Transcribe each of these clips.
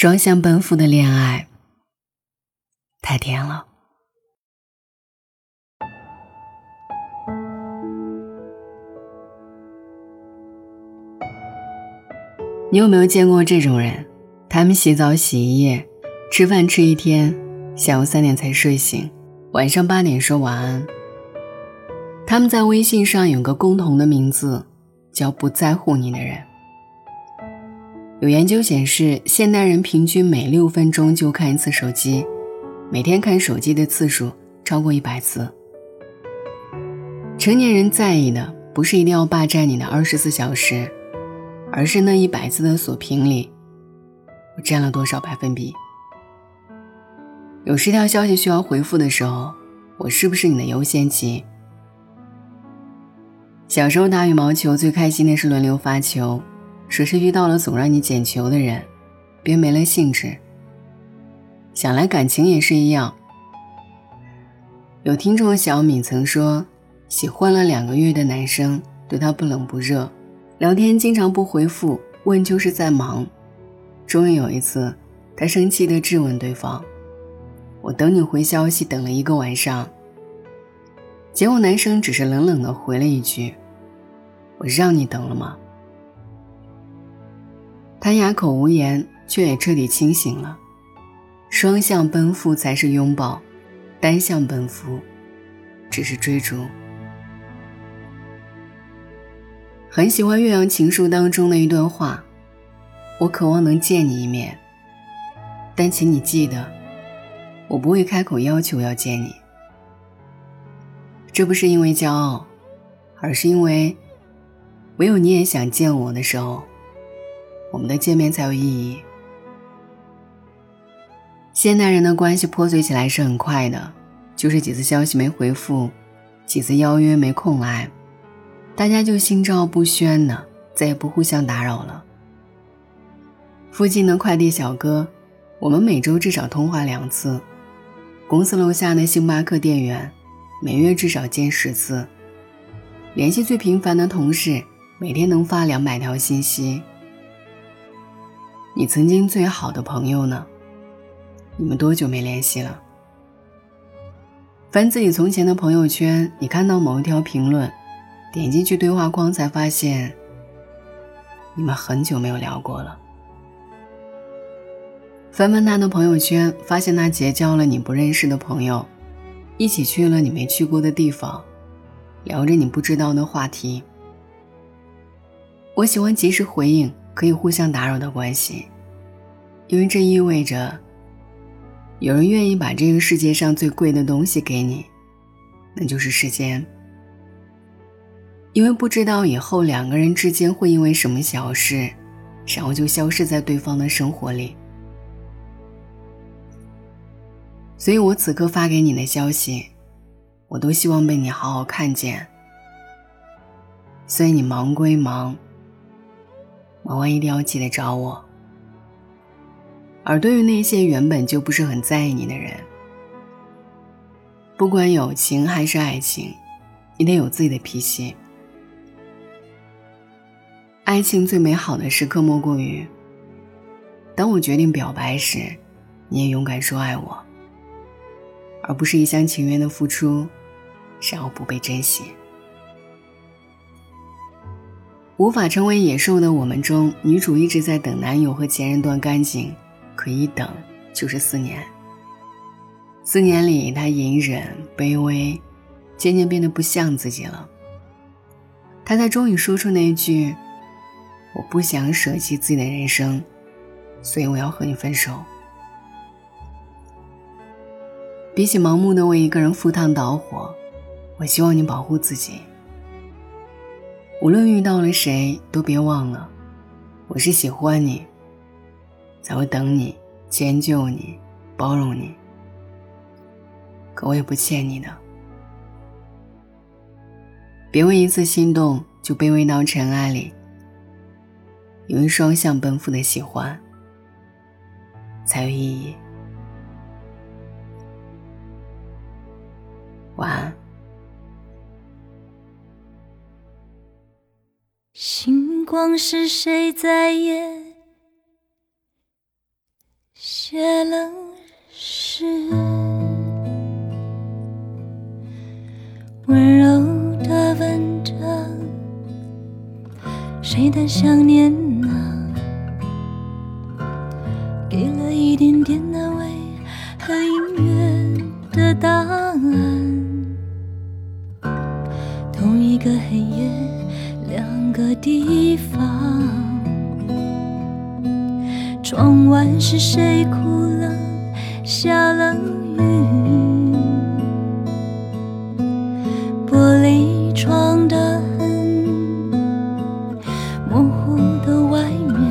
双向奔赴的恋爱太甜了。你有没有见过这种人？他们洗澡洗一夜，吃饭吃一天，下午三点才睡醒，晚上八点说晚安。他们在微信上有个共同的名字，叫“不在乎你的人”。有研究显示，现代人平均每六分钟就看一次手机，每天看手机的次数超过一百次。成年人在意的不是一定要霸占你的二十四小时，而是那一百次的锁屏里，我占了多少百分比？有十条消息需要回复的时候，我是不是你的优先级？小时候打羽毛球最开心的是轮流发球。说是遇到了总让你捡球的人，便没了兴致。想来感情也是一样。有听众小敏曾说，喜欢了两个月的男生对她不冷不热，聊天经常不回复，问就是在忙。终于有一次，她生气地质问对方：“我等你回消息等了一个晚上。”结果男生只是冷冷地回了一句：“我让你等了吗？”他哑口无言，却也彻底清醒了。双向奔赴才是拥抱，单向奔赴只是追逐。很喜欢《岳阳情书》当中的一段话：“我渴望能见你一面，但请你记得，我不会开口要求要见你。这不是因为骄傲，而是因为唯有你也想见我的时候。”我们的见面才有意义。现代人的关系破碎起来是很快的，就是几次消息没回复，几次邀约没空来，大家就心照不宣的，再也不互相打扰了。附近的快递小哥，我们每周至少通话两次；公司楼下的星巴克店员，每月至少见十次；联系最频繁的同事，每天能发两百条信息。你曾经最好的朋友呢？你们多久没联系了？翻自己从前的朋友圈，你看到某一条评论，点进去对话框，才发现你们很久没有聊过了。翻翻他的朋友圈，发现他结交了你不认识的朋友，一起去了你没去过的地方，聊着你不知道的话题。我喜欢及时回应。可以互相打扰的关系，因为这意味着有人愿意把这个世界上最贵的东西给你，那就是时间。因为不知道以后两个人之间会因为什么小事，然后就消失在对方的生活里。所以我此刻发给你的消息，我都希望被你好好看见。所以你忙归忙。忙完一定要记得找我。而对于那些原本就不是很在意你的人，不管友情还是爱情，你得有自己的脾气。爱情最美好的时刻莫过于，当我决定表白时，你也勇敢说爱我，而不是一厢情愿的付出，然后不被珍惜。无法成为野兽的我们中，女主一直在等男友和前任断干净，可一等就是四年。四年里，她隐忍、卑微，渐渐变得不像自己了。她才终于说出那一句：“我不想舍弃自己的人生，所以我要和你分手。”比起盲目的为一个人赴汤蹈火，我希望你保护自己。无论遇到了谁，都别忘了，我是喜欢你，才会等你、迁就你、包容你。可我也不欠你的，别为一次心动就卑微到尘埃里。因为双向奔赴的喜欢才有意义。晚安。光是谁在夜写了诗，温柔的文章，谁的想念呢？给了一点点安慰和音乐的答案。同一个黑夜，个地方。窗外是谁哭了，下了雨？玻璃窗的痕，模糊的外面。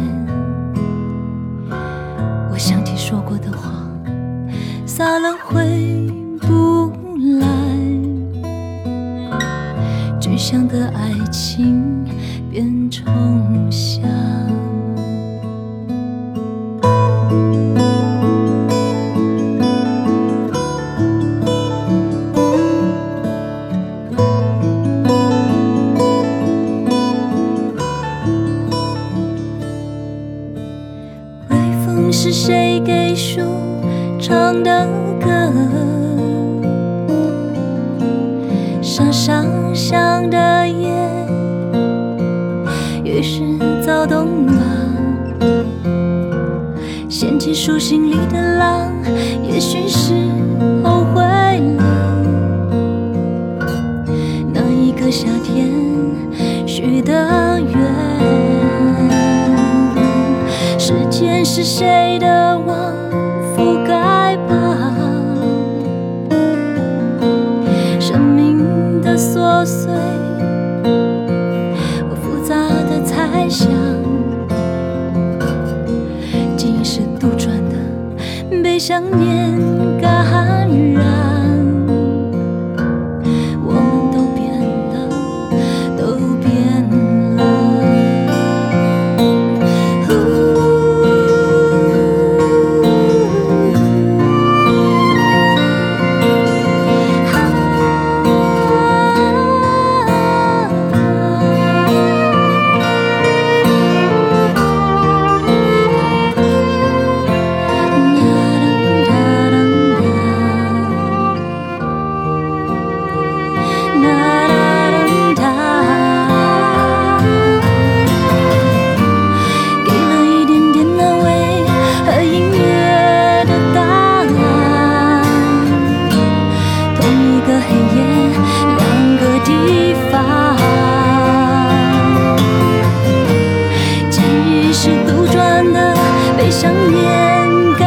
我想起说过的话，撒了回不来。具象的爱情变抽象。是谁给树唱的于是躁动吧。掀起树心里的浪，也许是后悔了。那一个夏天许的愿。时间是谁的想念。想念。